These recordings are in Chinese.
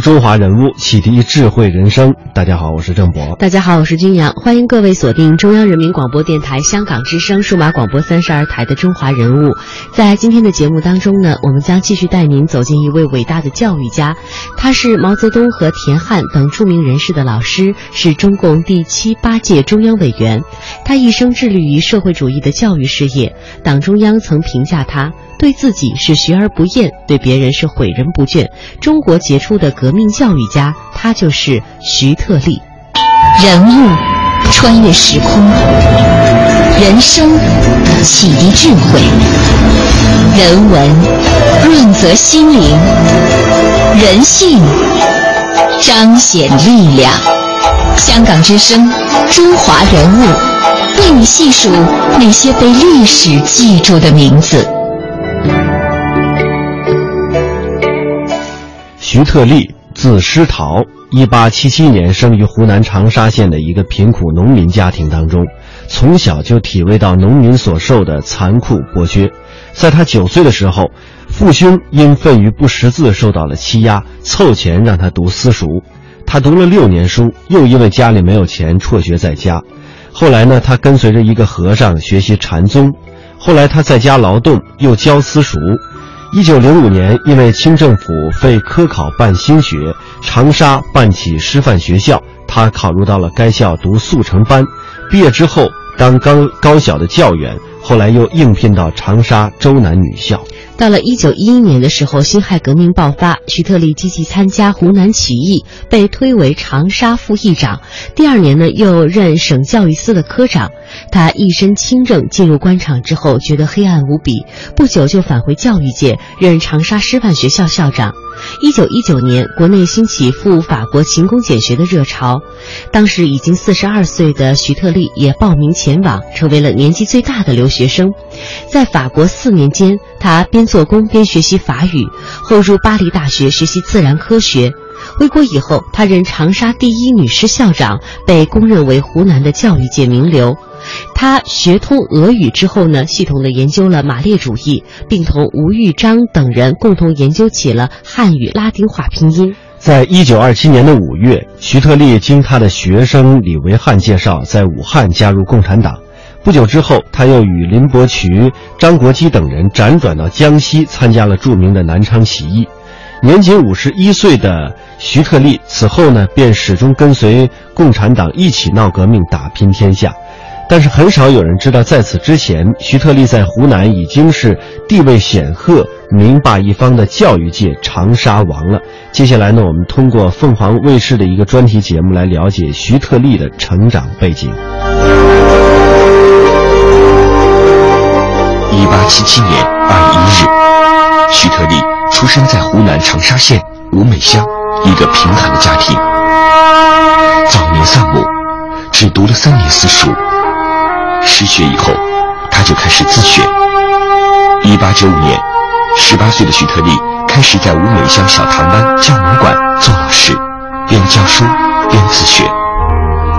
中华人物，启迪智慧人生。大家好，我是郑博。大家好，我是君阳。欢迎各位锁定中央人民广播电台香港之声数码广播三十二台的《中华人物》。在今天的节目当中呢，我们将继续带您走进一位伟大的教育家，他是毛泽东和田汉等著名人士的老师，是中共第七八届中央委员。他一生致力于社会主义的教育事业。党中央曾评价他。对自己是学而不厌，对别人是诲人不倦。中国杰出的革命教育家，他就是徐特立。人物穿越时空，人生启迪智慧，人文润泽心灵，人性彰显力量。香港之声，中华人物，为你细数那些被历史记住的名字。徐特立，字师陶，一八七七年生于湖南长沙县的一个贫苦农民家庭当中，从小就体味到农民所受的残酷剥削。在他九岁的时候，父兄因愤于不识字受到了欺压，凑钱让他读私塾。他读了六年书，又因为家里没有钱辍学在家。后来呢，他跟随着一个和尚学习禅宗。后来他在家劳动，又教私塾。一九零五年，因为清政府废科考办新学，长沙办起师范学校，他考入到了该校读速成班。毕业之后当高高小的教员，后来又应聘到长沙周南女校。到了一九一一年的时候，辛亥革命爆发，徐特立积极参加湖南起义，被推为长沙副议长。第二年呢，又任省教育司的科长。他一身清正，进入官场之后觉得黑暗无比，不久就返回教育界，任长沙师范学校校长。一九一九年，国内兴起赴法国勤工俭学的热潮，当时已经四十二岁的徐特立也报名前往，成为了年纪最大的留学生。在法国四年间，他边做工边学习法语，后入巴黎大学学习自然科学。回国以后，他任长沙第一女师校长，被公认为湖南的教育界名流。他学通俄语之后呢，系统的研究了马列主义，并同吴玉章等人共同研究起了汉语拉丁化拼音。在一九二七年的五月，徐特立经他的学生李维汉介绍，在武汉加入共产党。不久之后，他又与林伯渠、张国基等人辗转到江西，参加了著名的南昌起义。年仅五十一岁的徐特立此后呢，便始终跟随共产党一起闹革命，打拼天下。但是很少有人知道，在此之前，徐特立在湖南已经是地位显赫、名霸一方的教育界长沙王了。接下来呢，我们通过凤凰卫视的一个专题节目来了解徐特立的成长背景。一八七七年二月一日，徐特立出生在湖南长沙县吴美乡一个贫寒的家庭，早年丧母，只读了三年私塾。失学以后，他就开始自学。一八九五年，十八岁的徐特立开始在吴美乡小唐湾教母馆做老师，边教书边自学。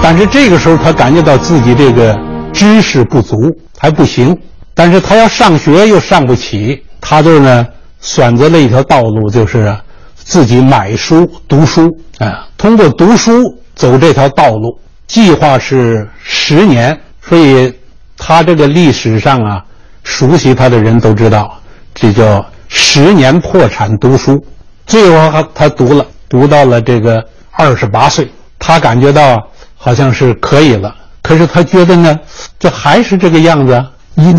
但是这个时候，他感觉到自己这个知识不足，还不行。但是他要上学又上不起，他就呢选择了一条道路，就是自己买书读书啊。通过读书走这条道路，计划是十年。所以，他这个历史上啊，熟悉他的人都知道，这叫十年破产读书。最后他他读了，读到了这个二十八岁，他感觉到好像是可以了。可是他觉得呢，这还是这个样子。一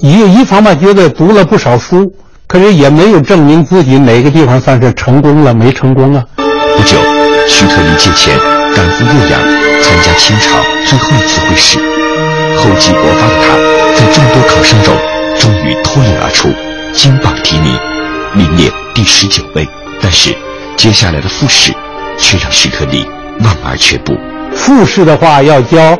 一一方面觉得读了不少书，可是也没有证明自己哪个地方算是成功了，没成功啊。不久，徐特立借钱赶赴洛阳，参加清朝最后一次会试。厚积薄发的他，在众多考生中终于脱颖而出，金榜题名，名列第十九位。但是，接下来的复试，却让徐特立望而却步。复试的话要交，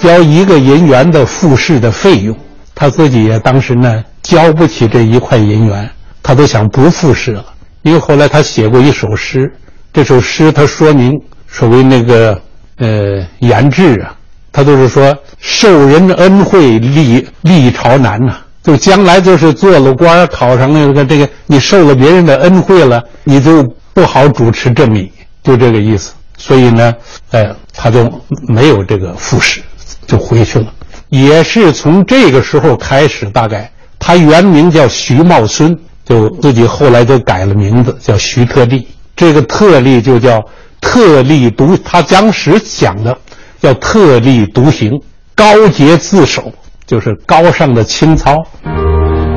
交一个银元的复试的费用，他自己也当时呢交不起这一块银元，他都想不复试了。因为后来他写过一首诗，这首诗他说明所谓那个呃言志啊，他都是说受人恩惠立立朝难呐，就将来就是做了官考上那个这个，你受了别人的恩惠了，你就不好主持正义，就这个意思。所以呢，呃，他就没有这个复试，就回去了。也是从这个时候开始，大概他原名叫徐茂孙，就自己后来就改了名字，叫徐特立。这个特例就叫特立独，他当时讲的叫特立独行，高洁自守，就是高尚的清操。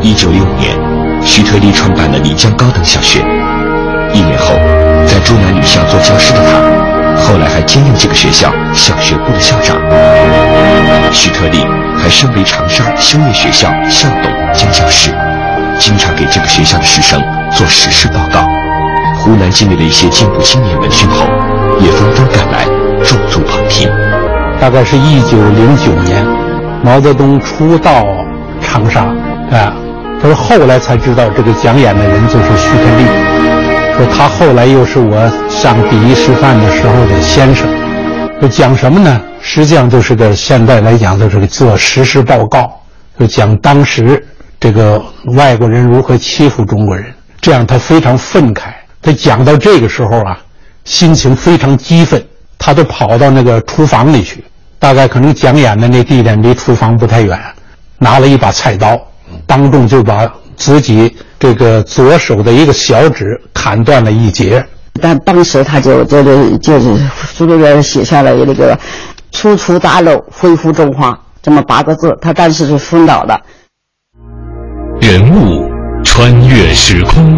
一九一五年，徐特立创办了漓江高等小学。一年后，在珠南女校做教师的他。后来还兼任这个学校小学部的校长。徐特立还身为长沙修业学校校董兼教师，经常给这个学校的师生做实事报告。湖南境内的一些进步青年闻讯后，也纷纷赶来驻足旁听。大概是一九零九年，毛泽东初到长沙，啊，他说后来才知道这个讲演的人就是徐特立。说他后来又是我上第一师范的时候的先生，就讲什么呢？实际上就是个现在来讲就是个做实事报告，就讲当时这个外国人如何欺负中国人，这样他非常愤慨。他讲到这个时候啊，心情非常激愤，他就跑到那个厨房里去，大概可能讲演的那地点离厨房不太远，拿了一把菜刀，当众就把自己。这个左手的一个小指砍断了一截，但当时他就就是就是书里边写下了那个“初出大陆，恢复中华”这么八个字，他当时是 fund 导的。人物穿越时空，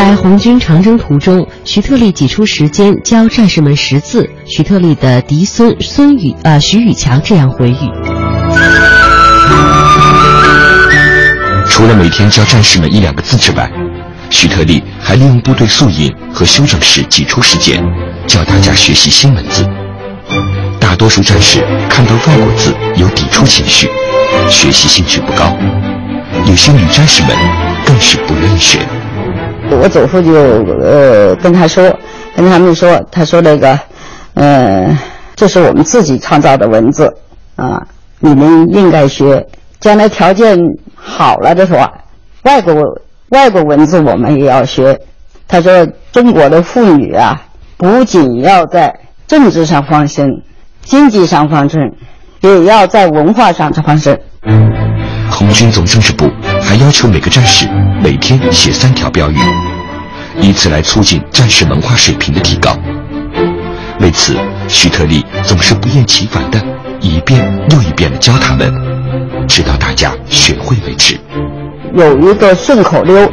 在红军长征途中，徐特立挤出时间教战士们识字。徐特立的嫡孙孙宇呃徐宇强这样回忆：除了每天教战士们一两个字之外，徐特立还利用部队宿营和休整时挤出时间。教大家学习新文字，大多数战士看到外国字有抵触情绪，学习兴趣不高。有些女战士们更是不愿意学。我祖父就呃跟他说，跟他们说，他说那个，呃，这是我们自己创造的文字啊，你们应该学。将来条件好了的时候，外国外国文字我们也要学。他说中国的妇女啊。不仅要在政治上发声，经济上发声，也要在文化上发声。红军总政治部还要求每个战士每天写三条标语，以此来促进战士文化水平的提高。为此，徐特立总是不厌其烦的一遍又一遍的教他们，直到大家学会为止。有一个顺口溜，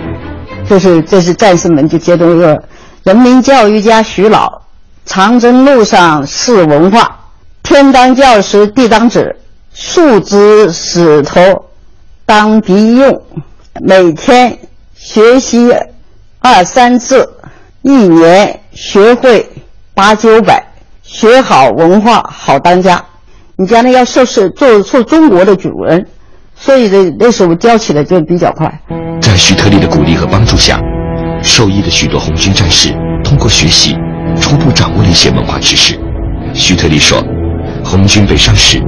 就是这是战士们就接着一个。人民教育家徐老，长征路上是文化，天当教师地当指，树枝石头当笔用，每天学习二三字，一年学会八九百，学好文化好当家。你将来要受是做做中国的主人，所以这那时候教起来就比较快。在徐特立的鼓励和帮助下。受益的许多红军战士通过学习，初步掌握了一些文化知识。徐特立说：“红军北上时，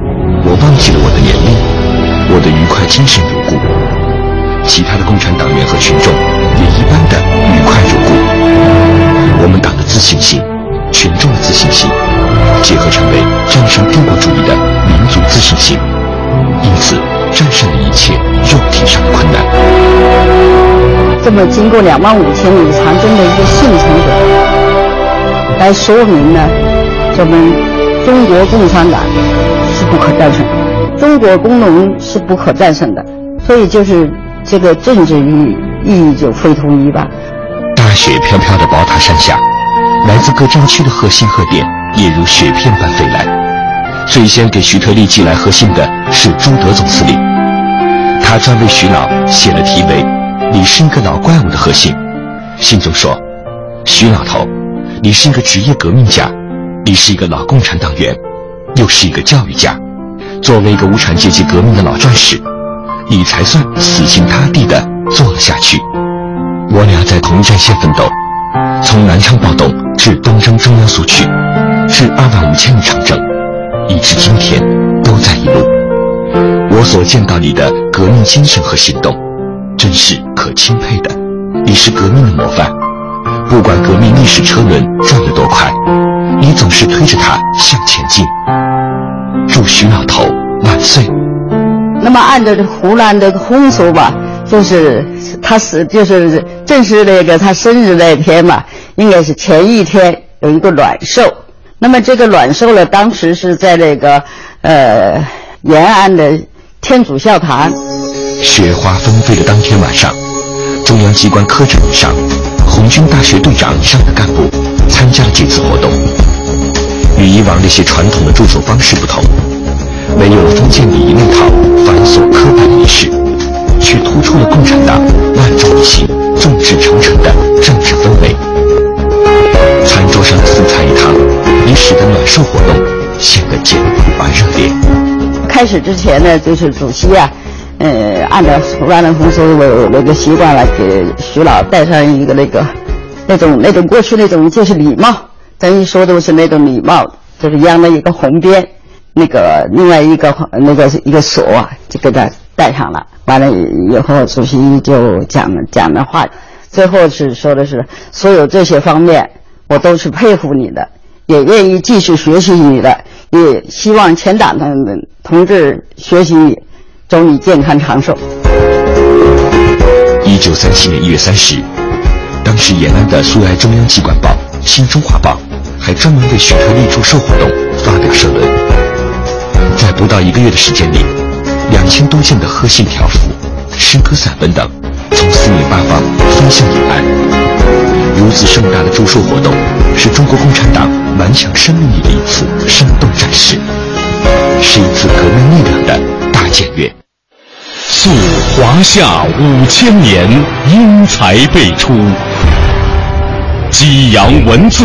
我忘记了我的年龄，我的愉快精神如故。其他的共产党员和群众也一般的愉快如故。我们党的自信心，群众的自信心，结合成为战胜帝国主义的民族自信心，因此战胜了一切肉体上的困难。”这么经过两万五千里长征的一个幸存者，来说明呢，我们中国共产党是不可战胜的，中国工农是不可战胜的，所以就是这个政治意义意义就非同一般。大雪飘飘的宝塔山下，来自各战区的贺信贺电也如雪片般飞来。最先给徐特立寄来贺信的是朱德总司令，他专为徐老写了题为“你是一个老怪物”的贺信，信中说：“徐老头，你是一个职业革命家，你是一个老共产党员，又是一个教育家，作为一个无产阶级革命的老战士，你才算死心塌地地做了下去。我俩在同一战线奋斗，从南昌暴动至东征中央苏区，至二万五千里长征。”一直今天都在一路，我所见到你的革命精神和行动，真是可钦佩的。你是革命的模范，不管革命历史车轮转得多快，你总是推着它向前进。祝徐老头万岁！那么按照这湖南的风俗吧，就是他是就是正是那个他生日那天嘛，应该是前一天有一个暖寿。那么这个暖寿呢，当时是在那个，呃，延安的天主教堂。雪花纷飞的当天晚上，中央机关科长以上、红军大学队长以上的干部参加了这次活动。与以往那些传统的祝寿方式不同，没有封建礼仪那套繁琐刻板仪式，却突出了共产党万众一心、众志成城的政治氛围。餐桌上的四菜一汤。也使得暖寿活动显得简朴而热烈。开始之前呢，就是主席啊，呃，按照湖南的风俗有那个习惯来，给徐老戴上一个那个那种那种过去那种就是礼帽，咱一说都是那种礼帽，就是央了一个红边，那个另外一个那个一个锁啊就给他戴上了。完了以后，主席就讲讲的话，最后是说的是所有这些方面，我都是佩服你的。也愿意继续学习你的，也希望全党的同志学习你，祝你健康长寿。一九三七年一月三十，当时延安的苏维埃中央机关报《新中华报》还专门为许特立祝寿活动发表社论。在不到一个月的时间里，两千多件的贺信条幅、诗歌散文等，从四面八方飞向延安。如此盛大的祝寿活动，是中国共产党。顽强生命力的一次生动展示，是一次革命力量的大检阅。溯华夏五千年，英才辈出；激扬文字，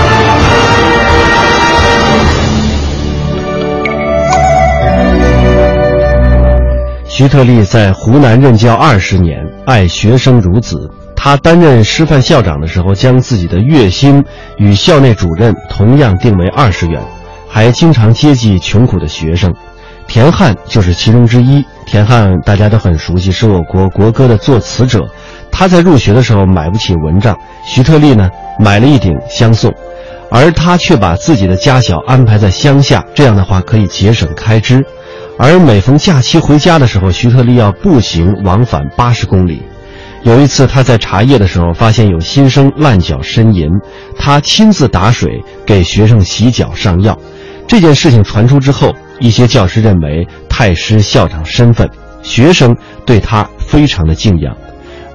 徐特立在湖南任教二十年，爱学生如子。他担任师范校长的时候，将自己的月薪与校内主任同样定为二十元，还经常接济穷苦的学生。田汉就是其中之一。田汉大家都很熟悉，是我国国歌的作词者。他在入学的时候买不起蚊帐，徐特立呢买了一顶相送，而他却把自己的家小安排在乡下，这样的话可以节省开支。而每逢假期回家的时候，徐特立要步行往返八十公里。有一次他在茶叶的时候，发现有新生烂脚呻吟，他亲自打水给学生洗脚上药。这件事情传出之后，一些教师认为太失校长身份，学生对他非常的敬仰。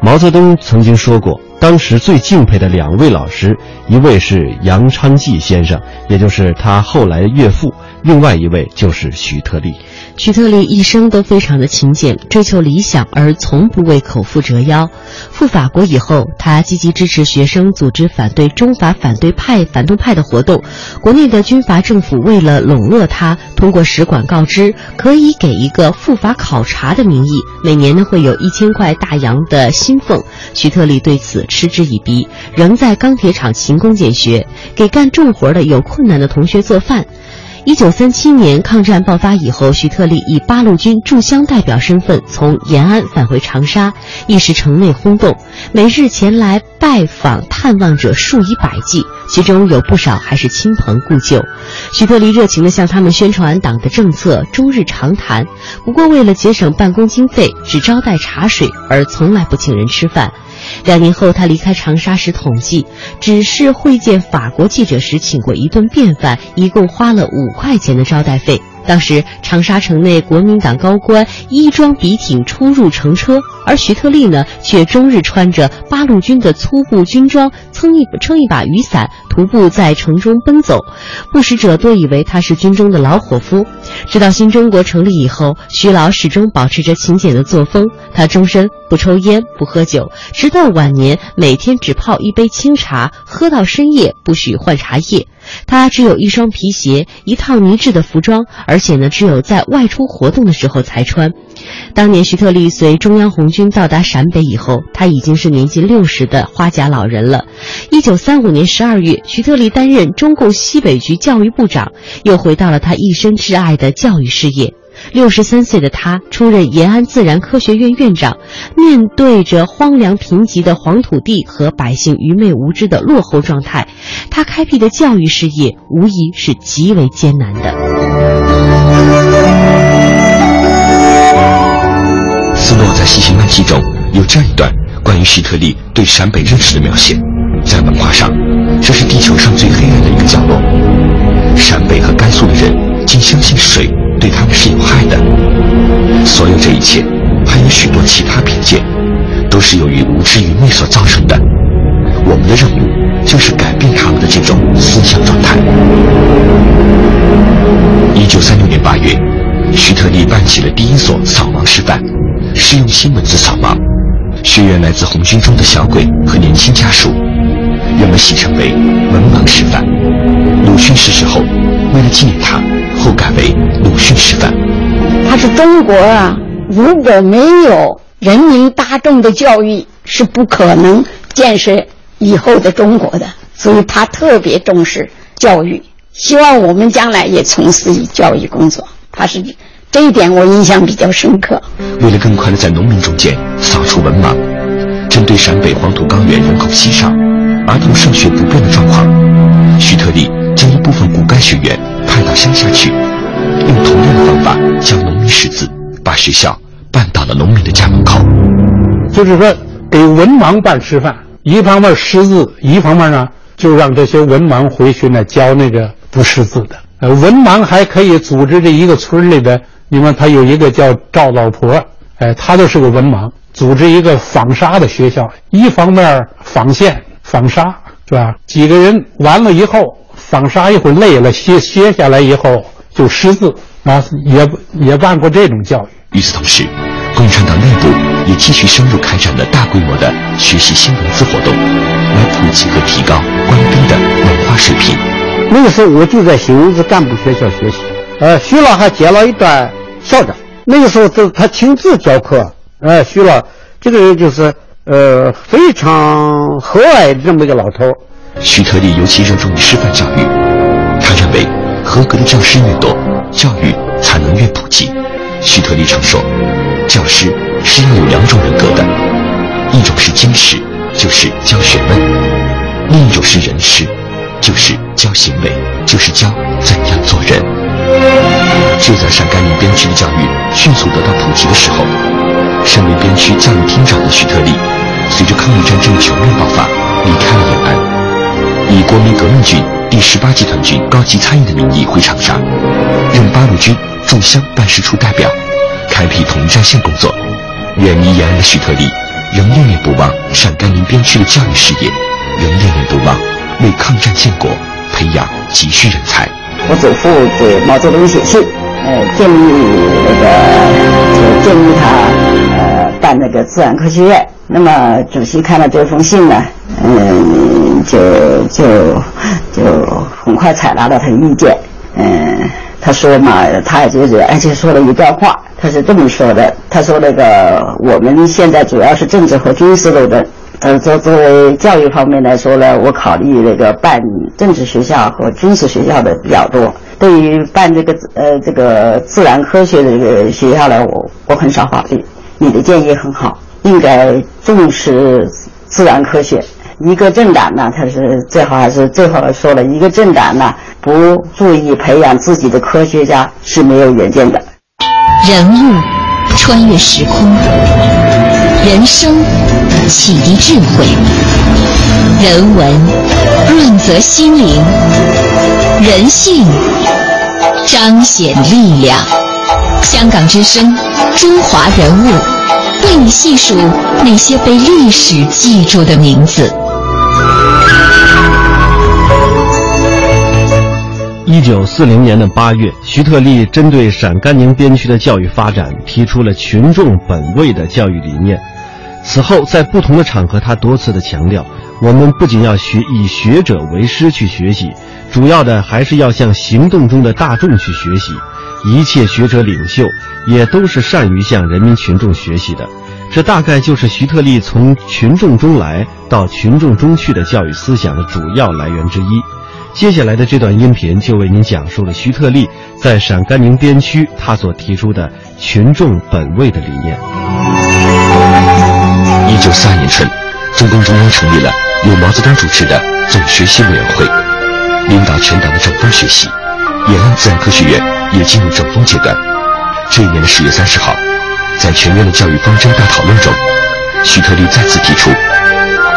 毛泽东曾经说过，当时最敬佩的两位老师，一位是杨昌济先生，也就是他后来的岳父；另外一位就是徐特立。徐特立一生都非常的勤俭，追求理想，而从不为口腹折腰。赴法国以后，他积极支持学生组织反对中法反对派、反动派的活动。国内的军阀政府为了笼络他，通过使馆告知可以给一个赴法考察的名义，每年呢会有一千块大洋的薪俸。徐特立对此嗤之以鼻，仍在钢铁厂勤工俭学，给干重活的有困难的同学做饭。一九三七年抗战爆发以后，徐特立以八路军驻湘代表身份从延安返回长沙，一时城内轰动，每日前来拜访探望者数以百计，其中有不少还是亲朋故旧。徐特立热情地向他们宣传党的政策，终日长谈。不过为了节省办公经费，只招待茶水，而从来不请人吃饭。两年后，他离开长沙时统计，只是会见法国记者时请过一顿便饭，一共花了五块钱的招待费。当时长沙城内国民党高官衣装笔挺出入乘车，而徐特立呢，却终日穿着八路军的粗布军装，撑一撑一把雨伞，徒步在城中奔走。不识者多以为他是军中的老伙夫。直到新中国成立以后，徐老始终保持着勤俭的作风。他终身不抽烟不喝酒，直到晚年每天只泡一杯清茶，喝到深夜不许换茶叶。他只有一双皮鞋，一套呢制的服装，而而且呢，只有在外出活动的时候才穿。当年徐特立随中央红军到达陕北以后，他已经是年近六十的花甲老人了。一九三五年十二月，徐特立担任中共西北局教育部长，又回到了他一生挚爱的教育事业。六十三岁的他出任延安自然科学院院长，面对着荒凉贫瘠的黄土地和百姓愚昧无知的落后状态，他开辟的教育事业无疑是极为艰难的。斯诺在《西行漫记》中有这样一段关于希特利对陕北认识的描写：在文化，上所有这一切，还有许多其他偏见，都是由于无知愚昧所造成的。我们的任务就是改变他们的这种思想状态。一九三六年八月，徐特立办起了第一所扫盲师范，是用新文字扫盲。学员来自红军中的小鬼和年轻家属，人们戏称为“文盲师范”。鲁迅逝世后，为了纪念他。后改为鲁迅师范。他是中国啊，如果没有人民大众的教育，是不可能建设以后的中国的。所以他特别重视教育，希望我们将来也从事教育工作。他是这一点我印象比较深刻。为了更快的在农民中间扫除文盲，针对陕北黄土高原人口稀少、儿童上学不便的状况，徐特立将一部分骨干学员。派到乡下去，用同样的方法教农民识字，把学校办到了农民的家门口。就是说，给文盲办师范，一方面识字，一方面呢，就让这些文盲回去呢教那个不识字的。呃，文盲还可以组织这一个村里的，你看他有一个叫赵老婆，哎，他就是个文盲，组织一个纺纱的学校，一方面纺线、纺纱，是吧？几个人完了以后。纺纱一会儿累了，歇歇下来以后就识字啊，也也办过这种教育。与此同时，共产党内部也继续深入开展了大规模的学习新文字活动，来普及和提高官兵的文化水平。那个时候我就在新文字干部学校学习，呃，徐老还接了一段校长。那个时候是他亲自教课，呃，徐老这个人就是呃非常和蔼的这么一个老头。徐特立尤其热衷于师范教育，他认为合格的教师越多，教育才能越普及。徐特立常说，教师是要有两种人格的，一种是经师，就是教学问；另一种是人师，就是教行为，就是教怎样做人。就在陕甘宁边区的教育迅速得到普及的时候，身为边区教育厅长的徐特立，随着抗日战争全面爆发，离开了延安。以国民革命军第十八集团军高级参议的名义回长沙，任八路军驻湘办事处代表，开辟统一战线工作。远离延安的徐特立，仍念念不忘陕甘宁边区的教育事业，仍念念不忘为抗战建国培养急需人才。我祖父给毛泽东写信，呃，建议那个，建议他呃办那个自然科学院。那么主席看了这封信呢，嗯，就就就很快采纳了他的意见。嗯，他说嘛，他就是而且说了一段话，他是这么说的：他说那个我们现在主要是政治和军事路的，呃，作作为教育方面来说呢，我考虑那个办政治学校和军事学校的比较多。对于办这个呃这个自然科学的这个学校呢，我我很少考虑。你的建议很好，应该重视自然科学。一个政党呢，他是最好还是最好说了，一个政党呢不注意培养自己的科学家是没有远见的。人物穿越时空，人生启迪智慧，人文润泽心灵，人性彰显力量。香港之声，中华人物，为你细数那些被历史记住的名字。一九四零年的八月，徐特立针对陕甘宁边区的教育发展，提出了群众本位的教育理念。此后，在不同的场合，他多次的强调，我们不仅要学以学者为师去学习，主要的还是要向行动中的大众去学习。一切学者领袖也都是善于向人民群众学习的。这大概就是徐特立从群众中来到群众中去的教育思想的主要来源之一。接下来的这段音频就为您讲述了徐特立在陕甘宁边区他所提出的群众本位的理念。一九四二年春，中共中央成立了由毛泽东主持的总学习委员会，领导全党的整风学习。延安自然科学院也进入整风阶段。这一年的十月三十号。在全面的教育方针大讨论中，徐特立再次提出，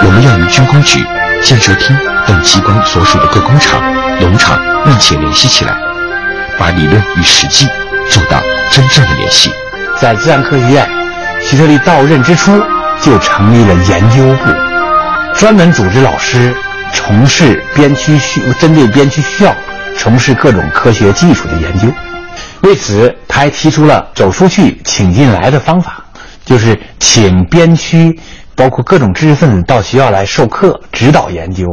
我们要与军工局、建设厅等机关所属的各工厂、农场密切联系起来，把理论与实际做到真正的联系。在自然科学院，徐特立到任之初就成立了研究部，专门组织老师从事边区需针对边区需要从事各种科学技术的研究。为此，他还提出了“走出去，请进来”的方法，就是请边区包括各种知识分子到学校来授课、指导研究，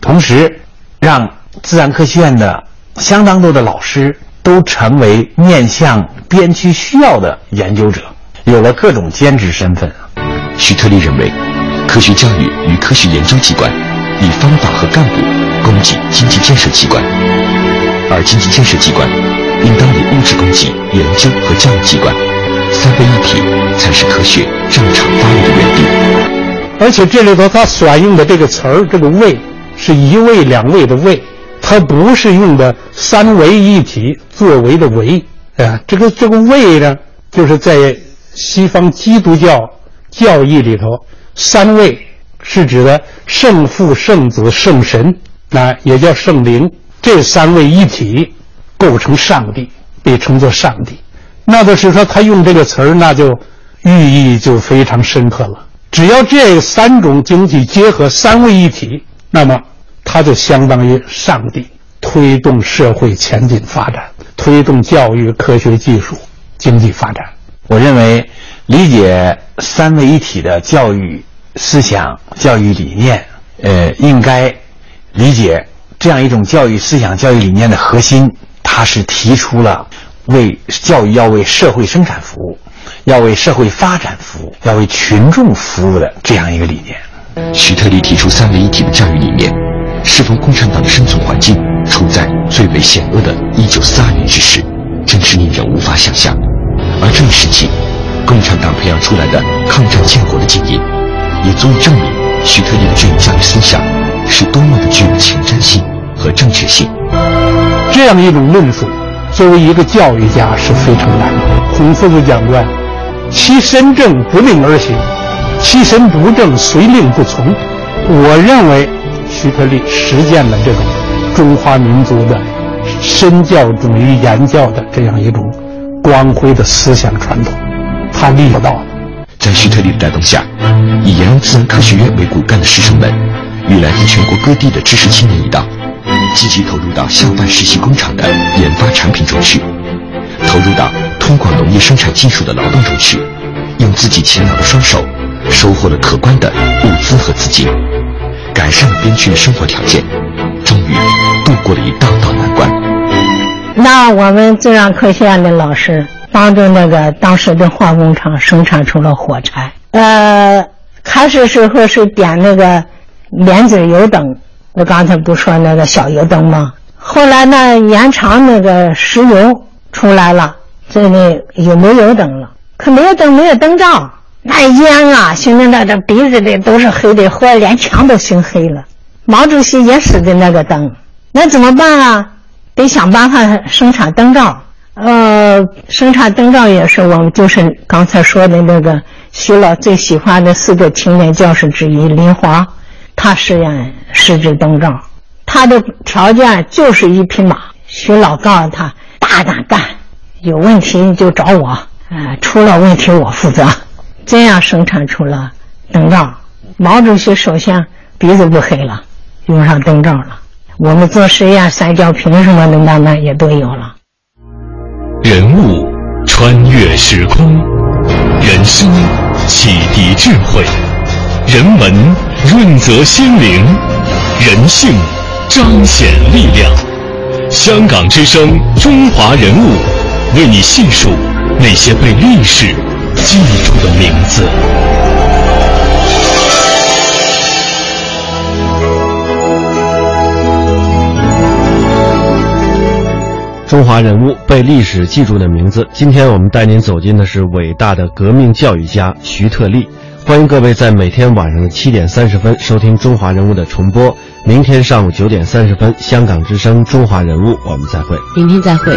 同时让自然科学院的相当多的老师都成为面向边区需要的研究者，有了各种兼职身份。徐特立认为，科学教育与科学研究机关以方法和干部供给经济建设机关，而经济建设机关。应当物质供给研究和教育机关，三位一体才是科学正常发育的原地。而且这里头他选用的这个词儿，这个“位”是一位两位的“位”，它不是用的三位一体作为的“为”。啊，这个这个“位”呢，就是在西方基督教教义里头，三位是指的圣父、圣子、圣神，啊，也叫圣灵，这三位一体。构成上帝，被称作上帝，那就是说他用这个词儿，那就寓意就非常深刻了。只要这三种经济结合，三位一体，那么它就相当于上帝推动社会前进发展，推动教育、科学技术、经济发展。我认为，理解三位一体的教育思想、教育理念，呃，应该理解这样一种教育思想、教育理念的核心。他是提出了为教育要为社会生产服务，要为社会发展服务，要为群众服务的这样一个理念。徐特立提出三位一体的教育理念，适逢共产党的生存环境处在最为险恶的1942年之时，真是令人无法想象。而这一时期，共产党培养出来的抗战建国的精英，也足以证明徐特立的这一教育思想是多么的具有前瞻性和正确性。这样的一种论述，作为一个教育家是非常难的。孔夫子讲过：“其身正不令而行，其身不正虽令不从。”我认为，徐特立实践了这种中华民族的身教重于言教的这样一种光辉的思想传统，他立到了。在徐特立的带动下，以延安自然科学院为骨干的师生们，与来自全国各地的知识青年一道。积极投入到校办实习工厂的研发产品中去，投入到推广农业生产技术的劳动中去，用自己勤劳的双手，收获了可观的物资和资金，改善了边区的生活条件，终于度过了一道道难关。那我们自然科学院的老师帮助那个当时的化工厂生产出了火柴，呃，开始时候是点那个莲子油灯。我刚才不说那个小油灯吗？后来呢，延长那个石油出来了，这里有煤油灯了，可没有灯，没有灯罩，那烟啊，熏的那这鼻子里都是黑的，后来连墙都熏黑了。毛主席也使的那个灯，那怎么办啊？得想办法生产灯罩。呃，生产灯罩也是我们就是刚才说的那个徐老最喜欢的四个青年教师之一林华，他实验试制灯罩。他的条件就是一匹马。徐老告诉他：“大胆干，有问题你就找我，呃，出了问题我负责。”这样生产出了灯罩。毛主席首先鼻子不黑了，用上灯罩了。我们做实验，三角瓶什么的慢慢也都有了。人物穿越时空，人生启迪智慧，人文润泽心灵，人性。彰显力量，香港之声，中华人物，为你细数那些被历史记住的名字。中华人物被历史记住的名字。今天我们带您走进的是伟大的革命教育家徐特立。欢迎各位在每天晚上的七点三十分收听中华人物的重播明天上午九点三十分香港之声中华人物我们再会。明天再会。